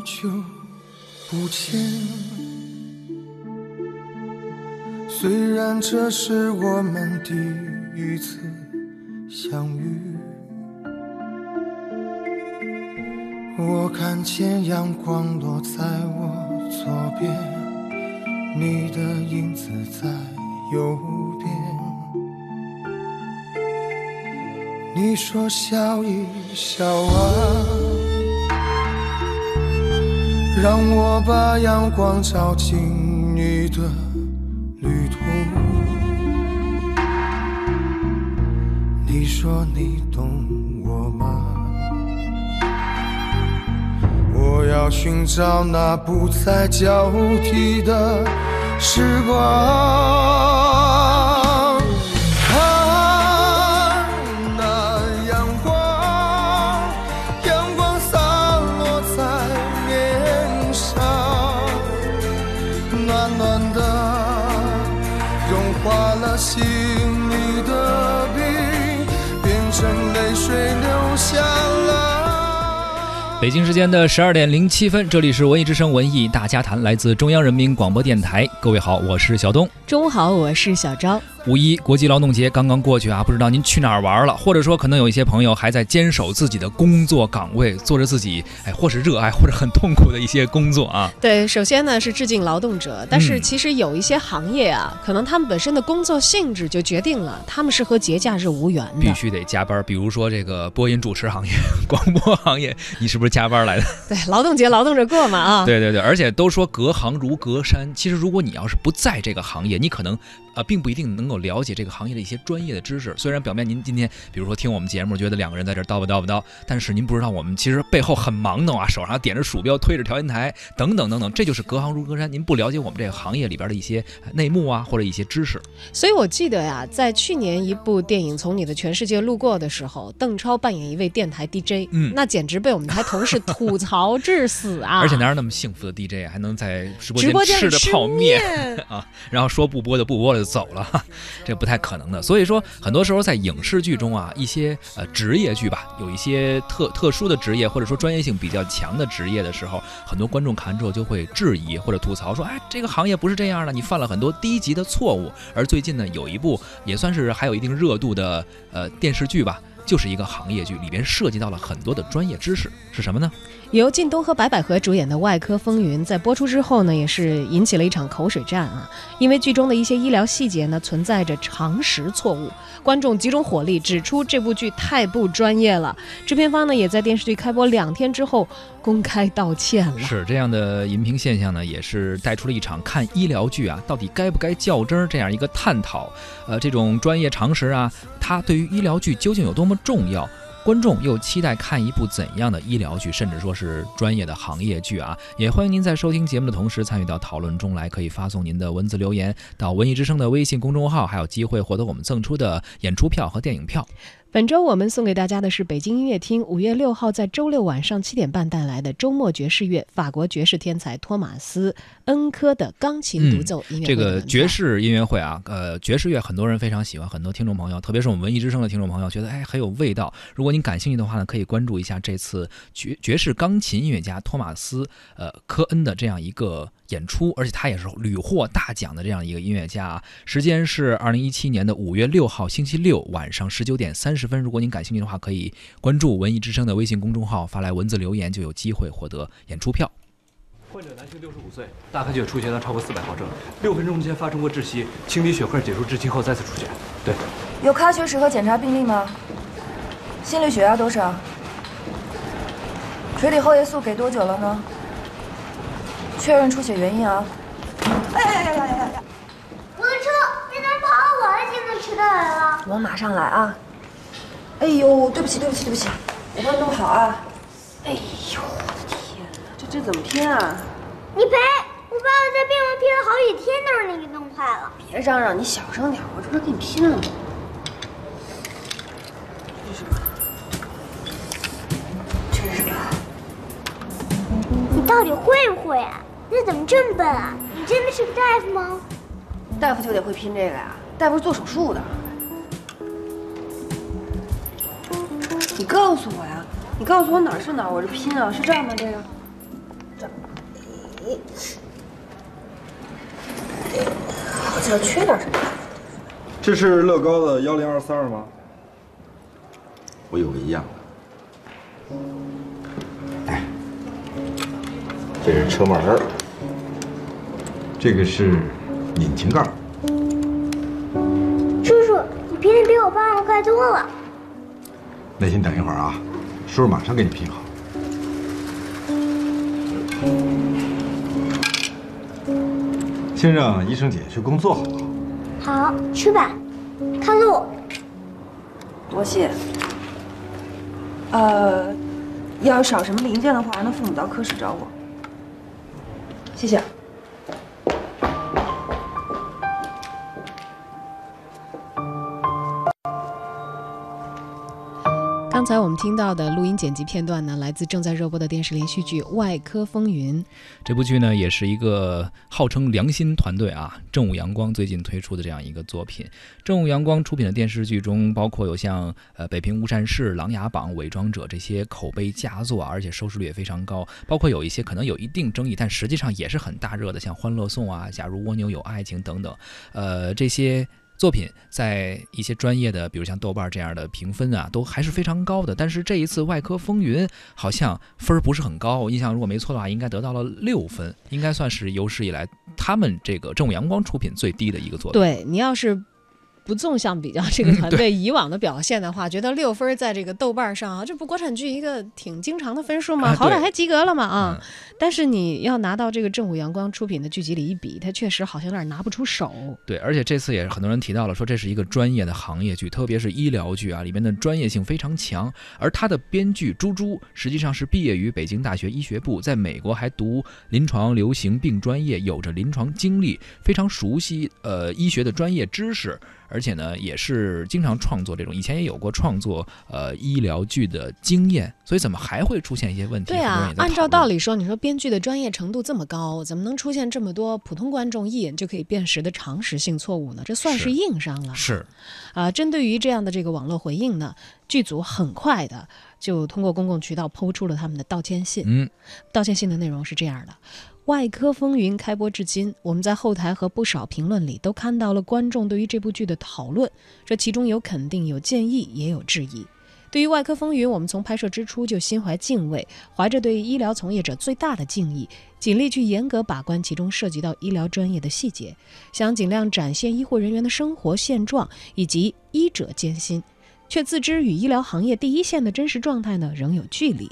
好久不见。虽然这是我们第一次相遇，我看见阳光落在我左边，你的影子在右边。你说笑一笑啊，让我把阳光照进你的旅途。你说你懂我吗？我要寻找那不再交替的时光。变成泪水流下来。北京时间的十二点零七分，这里是文艺之声文艺大家谈，来自中央人民广播电台。各位好，我是小东。中午好，我是小昭。五一国际劳动节刚刚过去啊，不知道您去哪儿玩了，或者说可能有一些朋友还在坚守自己的工作岗位，做着自己哎或是热爱或者很痛苦的一些工作啊。对，首先呢是致敬劳动者，但是嗯其实有一些行业啊，可能他们本身的工作性质就决定了他们是和节假日无缘的。必须得加班，比如说这个播音主持行业、广播行业，你是不是加班来的？对，劳动节劳动者过嘛啊。对对对，而且都说隔行如隔山。其实如果你要是不在这个行业，你可能呃并不一定能够了解这个行业的一些专业的知识。虽然表面您今天比如说听我们节目，觉得两个人在这叨吧叨吧叨，但是您不知道我们其实背后很忙的啊，手上点着鼠标，推着调音台，等等等等，这就是隔行如隔山。您不了解我们这个行业里边的一些呃内幕啊，或者一些知识。所以我记得呀，在去年一部电影《从你的全世界路过》的时候，邓超扮演一位电台 DJ，嗯那简直被我们台同事吐槽致死啊！而且哪有那么幸福的 DJ 啊还能在直播间吃着泡面？面啊，然后说不播就不播了就走了，哈这不太可能的。所以说，很多时候在影视剧中啊，一些呃职业剧吧，有一些特特殊的职业或者说专业性比较强的职业的时候，很多观众看之后就会质疑或者吐槽说，哎，这个行业不是这样的，你犯了很多低级的错误。而最近呢，有一部也算是还有一定热度的呃电视剧吧。就是一个行业剧，里边涉及到了很多的专业知识，是什么呢？由靳东和白百合主演的《外科风云》在播出之后呢，也是引起了一场口水战啊。因为剧中的一些医疗细节呢存在着常识错误，观众集中火力指出这部剧太不专业了。制片方呢也在电视剧开播两天之后公开道歉了。是这样的荧屏现象呢，也是带出了一场看医疗剧啊，到底该不该较真儿这样一个探讨。呃，这种专业常识啊，它对于医疗剧究竟有多么重要？观众又期待看一部怎样的医疗剧，甚至说是专业的行业剧啊？也欢迎您在收听节目的同时参与到讨论中来，可以发送您的文字留言到文艺之声的微信公众号，还有机会获得我们赠出的演出票和电影票。本周我们送给大家的是北京音乐厅五月六号在周六晚上七点半带来的周末爵士乐，法国爵士天才托马斯·恩科的钢琴独奏音乐会这个爵士音乐会啊，呃，爵士乐很多人非常喜欢，很多听众朋友，特别是我们文艺之声的听众朋友，觉得哎很有味道。如果您感兴趣的话呢，可以关注一下这次爵爵士钢琴音乐家托马斯呃科恩的这样一个演出，而且他也是屡获大奖的这样一个音乐家啊。时间是二零一七年的五月六号星期六晚上十九点三十分。如果您感兴趣的话，可以关注文艺之声的微信公众号，发来文字留言，就有机会获得演出票。患者男性，六十五岁，大开血出血量超过四百毫升，六分钟前发生过窒息，清理血块解除窒息后再次出血。对，有喀血史和检查病历吗？心率血压多少？垂体后叶素给多久了呢？确认出血原因啊！哎呀呀呀呀呀！我的车你怎么跑？我还现在迟到来了。我马上来啊！哎呦，对不起对不起对不起，我帮你弄好啊！哎呦，我的天哪，这这怎么拼啊？你赔！我爸爸在病房拼了好几天，都是你给弄坏了。别嚷嚷，你小声点，我这不是给你拼了吗？这是什么？这是什么？你到底会不会啊？你怎么这么笨啊？你真的是个大夫吗？大夫就得会拼这个呀，大夫是做手术的。你告诉我呀，你告诉我哪儿是哪儿，我这拼啊，是这样吗？这个，这好像缺点什么。这是乐高的幺零二四二吗？我有个一样的。哎，这是车门儿，这个是引擎盖。叔叔，你拼的比我爸爸快多了。耐心等一会儿啊，叔叔马上给你拼好。先让医生姐去工作好不好？好，去吧，看路。多谢。呃，要少什么零件的话，让父母到科室找我。谢谢。才我们听到的录音剪辑片段呢，来自正在热播的电视连续剧《外科风云》。这部剧呢，也是一个号称良心团队啊，正午阳光最近推出的这样一个作品。正午阳光出品的电视剧中，包括有像呃《北平无战事》《琅琊榜》《伪装者》这些口碑佳作，而且收视率也非常高。包括有一些可能有一定争议，但实际上也是很大热的，像《欢乐颂》啊，《假如蜗牛有爱情》等等。呃，这些。作品在一些专业的，比如像豆瓣这样的评分啊，都还是非常高的。但是这一次《外科风云》好像分儿不是很高，我印象如果没错的话，应该得到了六分，应该算是有史以来他们这个正午阳光出品最低的一个作品。对你要是。不纵向比较这个团队以往的表现的话，觉得六分在这个豆瓣上啊，这不国产剧一个挺经常的分数吗？好歹还及格了嘛啊！但是你要拿到这个正午阳光出品的剧集里一比，它确实好像有点拿不出手。对，而且这次也是很多人提到了，说这是一个专业的行业剧，特别是医疗剧啊，里面的专业性非常强。而他的编剧朱朱实际上是毕业于北京大学医学部，在美国还读临床流行病专业，有着临床经历，非常熟悉呃医学的专业知识。而且呢，也是经常创作这种，以前也有过创作呃医疗剧的经验，所以怎么还会出现一些问题？对啊，按照道理说，你说编剧的专业程度这么高，怎么能出现这么多普通观众一眼就可以辨识的常识性错误呢？这算是硬伤了。是，啊，针对于这样的这个网络回应呢，剧组很快的就通过公共渠道抛出了他们的道歉信。嗯，道歉信的内容是这样的。外科风云开播至今，我们在后台和不少评论里都看到了观众对于这部剧的讨论。这其中有肯定，有建议，也有质疑。对于外科风云，我们从拍摄之初就心怀敬畏，怀着对医疗从业者最大的敬意，尽力去严格把关其中涉及到医疗专业的细节，想尽量展现医护人员的生活现状以及医者艰辛，却自知与医疗行业第一线的真实状态呢仍有距离。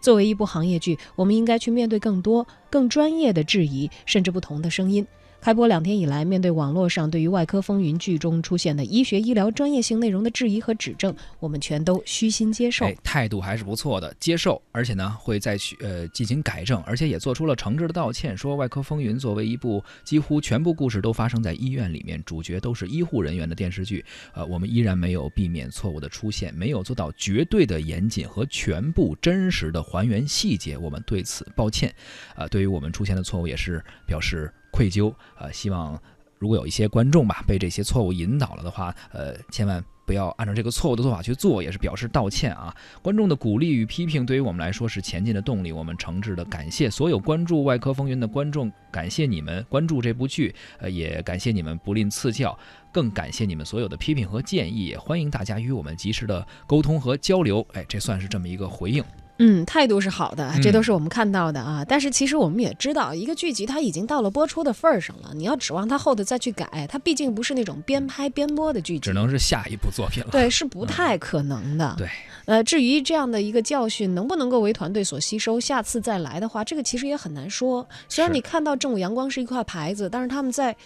作为一部行业剧，我们应该去面对更多、更专业的质疑，甚至不同的声音。开播两天以来，面对网络上对于《外科风云》剧中出现的医学医疗专业性内容的质疑和指正，我们全都虚心接受，态度还是不错的，接受，而且呢会再去呃进行改正，而且也做出了诚挚的道歉，说《外科风云》作为一部几乎全部故事都发生在医院里面，主角都是医护人员的电视剧，呃，我们依然没有避免错误的出现，没有做到绝对的严谨和全部真实的还原细节，我们对此抱歉，呃，对于我们出现的错误也是表示。愧疚，呃，希望如果有一些观众吧被这些错误引导了的话，呃，千万不要按照这个错误的做法去做，也是表示道歉啊。观众的鼓励与批评对于我们来说是前进的动力，我们诚挚的感谢所有关注《外科风云》的观众，感谢你们关注这部剧，呃，也感谢你们不吝赐教，更感谢你们所有的批评和建议，也欢迎大家与我们及时的沟通和交流。哎，这算是这么一个回应。嗯，态度是好的，这都是我们看到的啊。但是其实我们也知道，一个剧集它已经到了播出的份儿上了，你要指望它后头再去改，它毕竟不是那种边拍边播的剧集，只能是下一部作品了。对，是不太可能的。对，呃，至于这样的一个教训能不能够为团队所吸收，下次再来的话，这个其实也很难说。虽然你看到正午阳光是一块牌子，但是他们在。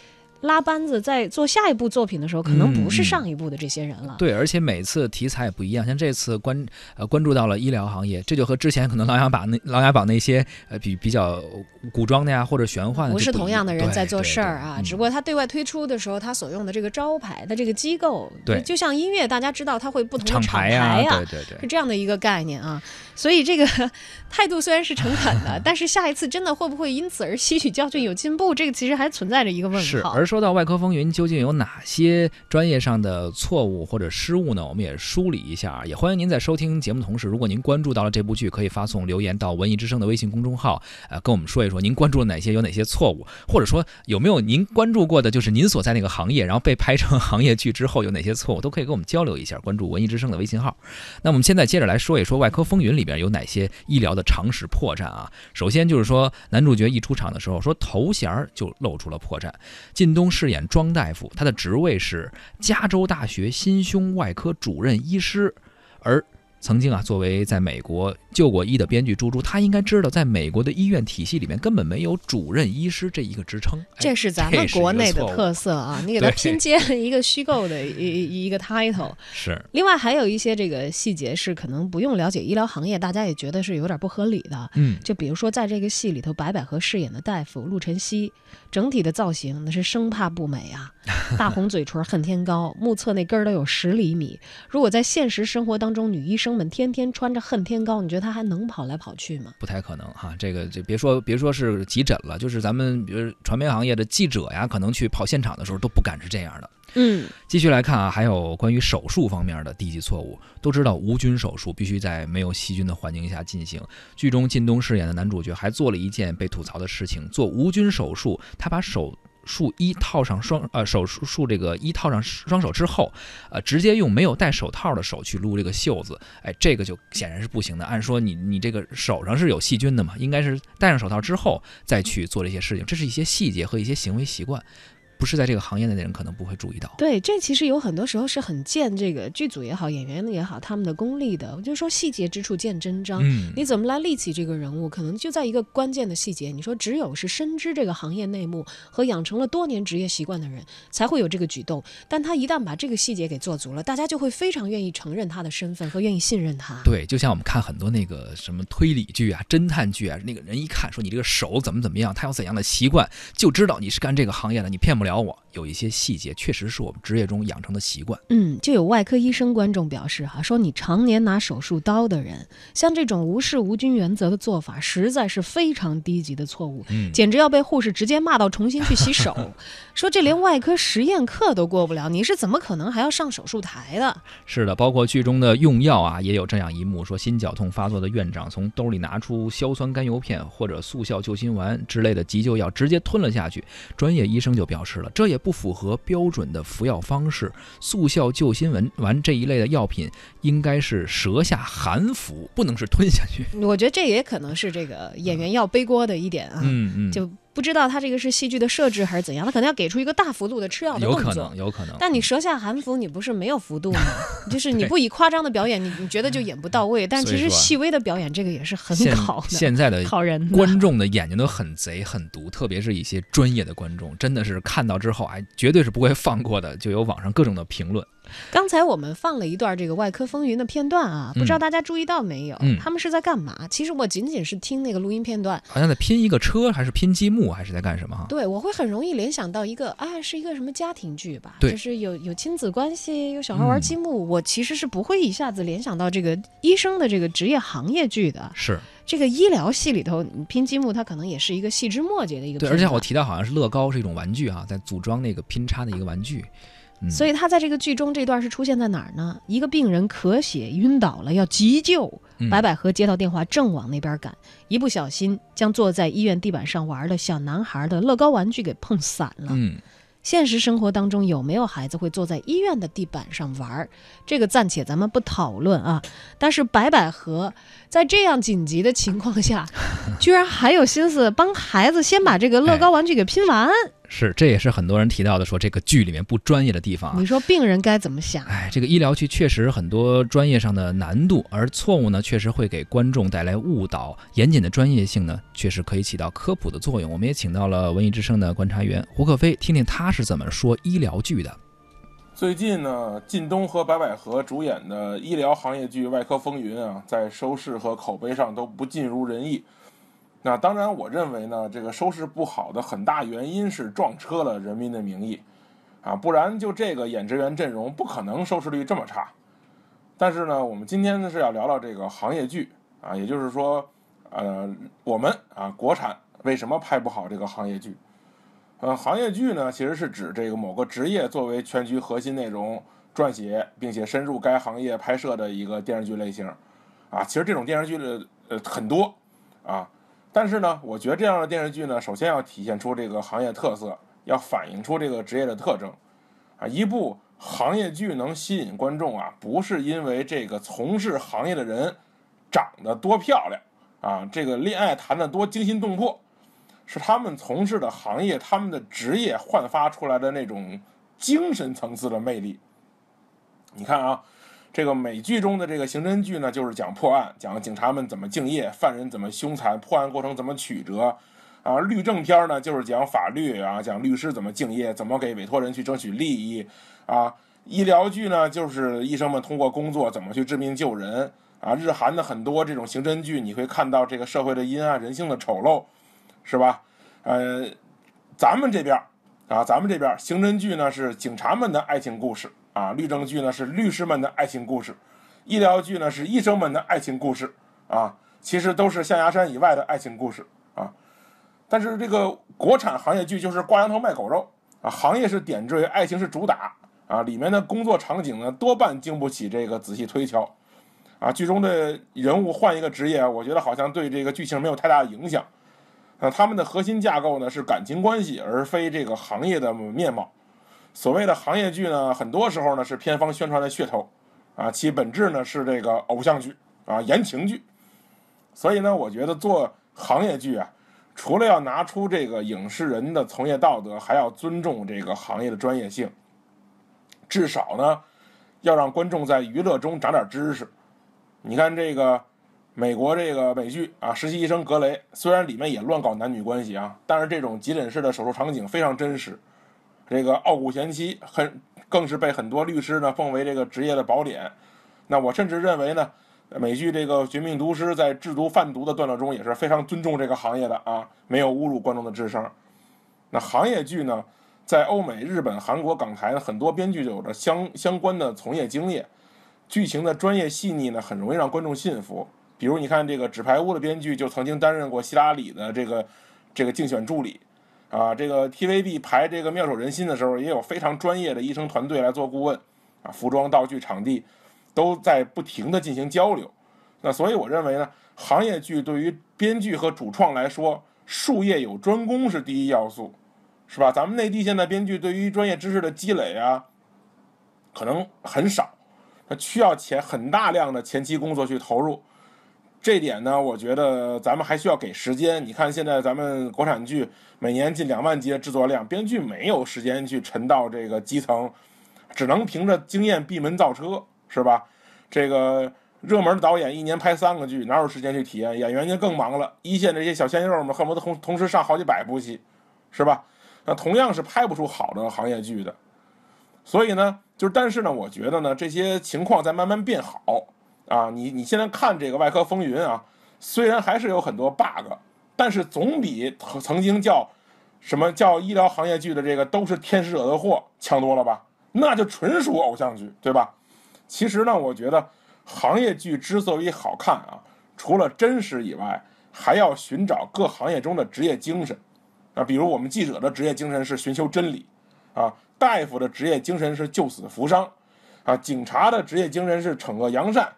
拉班子在做下一部作品的时候，可能不是上一部的这些人了。对，而且每次题材也不一样，像这次关呃关注到了医疗行业，这就和之前可能《琅琊榜》那《琅琊榜》那些呃比比较古装的呀或者玄幻的，不是同样的人在做事儿啊。只不过他对外推出的时候，他所用的这个招牌的这个机构，对，就像音乐，大家知道他会不同的厂牌呀，对对对，是这样的一个概念啊。所以这个 态度虽然是诚恳的，但是下一次真的会不会因此而吸取教训有进步，这个其实还存在着一个问号。是，而说。到外科风云，究竟有哪些专业上的错误或者失误呢？我们也梳理一下。也欢迎您在收听节目同时，如果您关注到了这部剧，可以发送留言到文艺之声的微信公众号，呃，跟我们说一说您关注了哪些，有哪些错误，或者说有没有您关注过的，就是您所在那个行业，然后被拍成行业剧之后有哪些错误，都可以跟我们交流一下。关注文艺之声的微信号。那我们现在接着来说一说外科风云里 里边有哪些医疗的常识破绽啊？首先就是说，男主角一出场的时候，说头衔就露出了破绽。靳东饰演庄大夫，他的职位是加州大学心胸外科主任医师，而曾经啊，作为在美国救过医的编剧朱朱，他应该知道，在美国的医院体系里面根本没有主任医师这一个职称。哎这是咱们国内的特色啊！你给他拼接了一个虚构的 一一一个 title。是另外还有一些这个细节是可能不用了解医疗行业，大家也觉得是有点不合理的。嗯，就比如说在这个戏里头，白百合饰演的大夫陆晨曦，整体的造型那是生怕不美啊，大红嘴唇恨天高，目测那根儿都有十厘米。如果在现实生活当中，女医生们天天穿着恨天高，你觉得她还能跑来跑去吗？不太可能哈。这个这别说别说是急诊了，就是咱们比如传媒行业的记者呀，可能去跑现场的时候都不敢是这样的。嗯，继续来看啊，还有关于手术方面的低级错误。都知道无菌手术必须在没有细菌的环境下进行。剧中靳东饰演的男主角还做了一件被吐槽的事情：做无菌手术，他把手术一套上双呃手术术这个一套上双手之后，呃直接用没有戴手套的手去撸这个袖子，哎，这个就显然是不行的。按说你你这个手上是有细菌的嘛，应该是戴上手套之后再去做这些事情，这是一些细节和一些行为习惯。不是在这个行业内的人可能不会注意到。对，这其实有很多时候是很见这个剧组也好，演员也好，他们的功力的。我就说细节之处见真章。嗯，你怎么来立起这个人物？可能就在一个关键的细节。你说，只有是深知这个行业内幕和养成了多年职业习惯的人，才会有这个举动。但他一旦把这个细节给做足了，大家就会非常愿意承认他的身份和愿意信任他。对，就像我们看很多那个什么推理剧啊、侦探剧啊，那个人一看说你这个手怎么怎么样，他有怎样的习惯，就知道你是干这个行业的，你骗不了我。有一些细节确实是我们职业中养成的习惯。嗯，就有外科医生观众表示哈，说你常年拿手术刀的人，像这种无视无菌原则的做法，实在是非常低级的错误，嗯简直要被护士直接骂到重新去洗手。说这连外科实验课都过不了，你是怎么可能还要上手术台的？是的，包括剧中的用药啊，也有这样一幕：说心绞痛发作的院长从兜里拿出硝酸甘油片或者速效救心丸之类的急救药，直接吞了下去。专业医生就表示了，这也不符合标准的服药方式。速效救心丸丸这一类的药品应该是舌下含服，不能是吞下去。我觉得这也可能是这个演员要背锅的一点啊，嗯嗯，就不知道他这个是戏剧的设置还是怎样，他可能要给出一个大幅度的吃药的动作有可能，。有可能。但你舌下含服，你不是没有幅度吗？就是你不以夸张的表演，你你觉得就演不到位。但其实细微的表演，这个也是很考的，现在的考人的。观众的眼睛都很贼很毒，特别是一些专业的观众，真的是看到之后，哎，绝对是不会放过的。就有网上各种的评论，刚才我们放了一段这个外科风云的片段啊，不知道大家注意到没有？嗯他们是在干嘛？其实我仅仅是听那个录音片段，好像在拼一个车，还是拼积木，还是在干什么哈？对我会很容易联想到一个，啊，是一个什么家庭剧吧？对就是有有亲子关系，有小孩玩积木。我其实是不会一下子联想到这个医生的这个职业行业剧的。是这个医疗系里头，你拼积木，它可能也是一个细枝末节的一个。而且我提到好像是乐高是一种玩具啊，在组装那个拼插的一个玩具。嗯，所以他在这个剧中这段是出现在哪儿呢？一个病人咳血晕倒了，要急救。嗯白百合接到电话，正往那边赶，一不小心将坐在医院地板上玩的小男孩的乐高玩具给碰散了。嗯，现实生活当中有没有孩子会坐在医院的地板上玩？这个暂且咱们不讨论啊。但是白百合在这样紧急的情况下，居然还有心思帮孩子先把这个乐高玩具给拼完。是，这也是很多人提到的，说这个剧里面不专业的地方啊你。说病人该怎么想？哎，这个医疗剧确实很多专业上的难度，而错误呢，确实会给观众带来误导。严谨的专业性呢，确实可以起到科普的作用。我们也请到了文艺之声的观察员胡可飞，听听他是怎么说医疗剧的。最近呢，靳东和白百合主演的医疗行业剧《外科风云》啊，在收视和口碑上都不尽如人意。那当然，我认为呢，这个收视不好的很大原因是撞车了《人民的名义》，啊，不然就这个演职员阵容不可能收视率这么差。但是呢，我们今天呢是要聊聊这个行业剧啊，也就是说，呃，我们啊国产为什么拍不好这个行业剧？呃，行业剧呢，其实是指这个某个职业作为全局核心内容撰写，并且深入该行业拍摄的一个电视剧类型。啊，其实这种电视剧的呃很多啊，但是呢，我觉得这样的电视剧呢，首先要体现出这个行业特色，要反映出这个职业的特征。啊，一部行业剧能吸引观众啊，不是因为这个从事行业的人长得多漂亮啊，这个恋爱谈得多惊心动魄，是他们从事的行业，他们的职业焕发出来的那种精神层次的魅力。你看啊。这个美剧中的这个刑侦剧呢，就是讲破案，讲警察们怎么敬业，犯人怎么凶残，破案过程怎么曲折，啊，律政片呢就是讲法律啊，讲律师怎么敬业，怎么给委托人去争取利益，啊，医疗剧呢就是医生们通过工作怎么去治病救人，啊，日韩的很多这种刑侦剧，你会看到这个社会的阴暗，人性的丑陋，是吧？呃，咱们这边啊，咱们这边刑侦剧呢是警察们的爱情故事。啊，律政剧呢是律师们的爱情故事，医疗剧呢是医生们的爱情故事啊，其实都是象牙山以外的爱情故事啊。但是这个国产行业剧就是挂羊头卖狗肉啊，行业是点缀，爱情是主打啊，里面的工作场景呢多半经不起这个仔细推敲啊。剧中的人物换一个职业，我觉得好像对这个剧情没有太大的影响啊。他们的核心架构呢是感情关系，而非这个行业的面貌。所谓的行业剧呢，很多时候呢是片方宣传的噱头，啊，其本质呢是这个偶像剧啊，言情剧。所以呢，我觉得做行业剧啊，除了要拿出这个影视人的从业道德，还要尊重这个行业的专业性。至少呢，要让观众在娱乐中长点知识。你看这个美国这个美剧啊，《实习医生格雷》，虽然里面也乱搞男女关系啊，但是这种急诊室的手术场景非常真实。这个傲骨贤妻很更是被很多律师呢奉为这个职业的宝典。那我甚至认为呢，美剧这个《绝命毒师》在制毒贩毒的段落中也是非常尊重这个行业的啊，没有侮辱观众的智商。那行业剧呢，在欧美、日本、韩国、港台呢，很多编剧有着相相关的从业经验，剧情的专业细腻呢，很容易让观众信服。比如你看这个《纸牌屋》的编剧就曾经担任过希拉里的这个这个竞选助理。啊，这个 TVB 排这个妙手仁心的时候，也有非常专业的医生团队来做顾问，啊，服装、道具、场地都在不停的进行交流。那所以我认为呢，行业剧对于编剧和主创来说，术业有专攻是第一要素，是吧？咱们内地现在编剧对于专业知识的积累啊，可能很少，那需要前很大量的前期工作去投入。这点呢，我觉得咱们还需要给时间。你看，现在咱们国产剧每年近两万集的制作量，编剧没有时间去沉到这个基层，只能凭着经验闭门造车，是吧？这个热门的导演一年拍三个剧，哪有时间去体验？演员就更忙了，一线这些小鲜肉们恨不得同同时上好几百部戏，是吧？那同样是拍不出好的行业剧的。所以呢，就是但是呢，我觉得呢，这些情况在慢慢变好。啊，你你现在看这个《外科风云》啊，虽然还是有很多 bug，但是总比曾经叫什么叫医疗行业剧的这个都是天使惹的祸强多了吧？那就纯属偶像剧，对吧？其实呢，我觉得行业剧之所以好看啊，除了真实以外，还要寻找各行业中的职业精神。啊，比如我们记者的职业精神是寻求真理，啊，大夫的职业精神是救死扶伤，啊，警察的职业精神是惩恶扬善。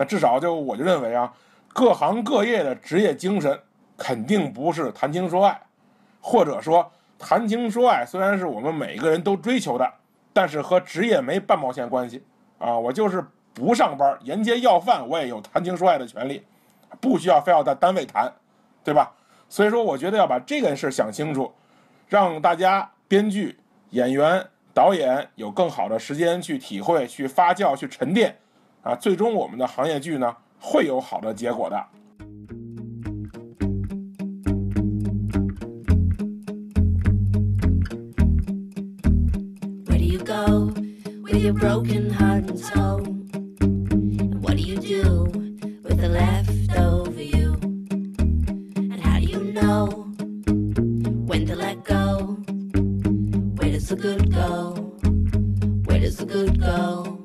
那至少就我就认为啊，各行各业的职业精神肯定不是谈情说爱，或者说谈情说爱虽然是我们每个人都追求的，但是和职业没半毛钱关系啊！我就是不上班沿街要饭，我也有谈情说爱的权利，不需要非要在单位谈，对吧？所以说，我觉得要把这件事想清楚，让大家编剧、演员、导演有更好的时间去体会、去发酵、去沉淀。啊，最终我们的行业剧呢会有好的结果的。Where do you go with your broken heart and soul? And what do you do with the leftover you? And how do you know when to let go? Where does the good go? Where does the good go?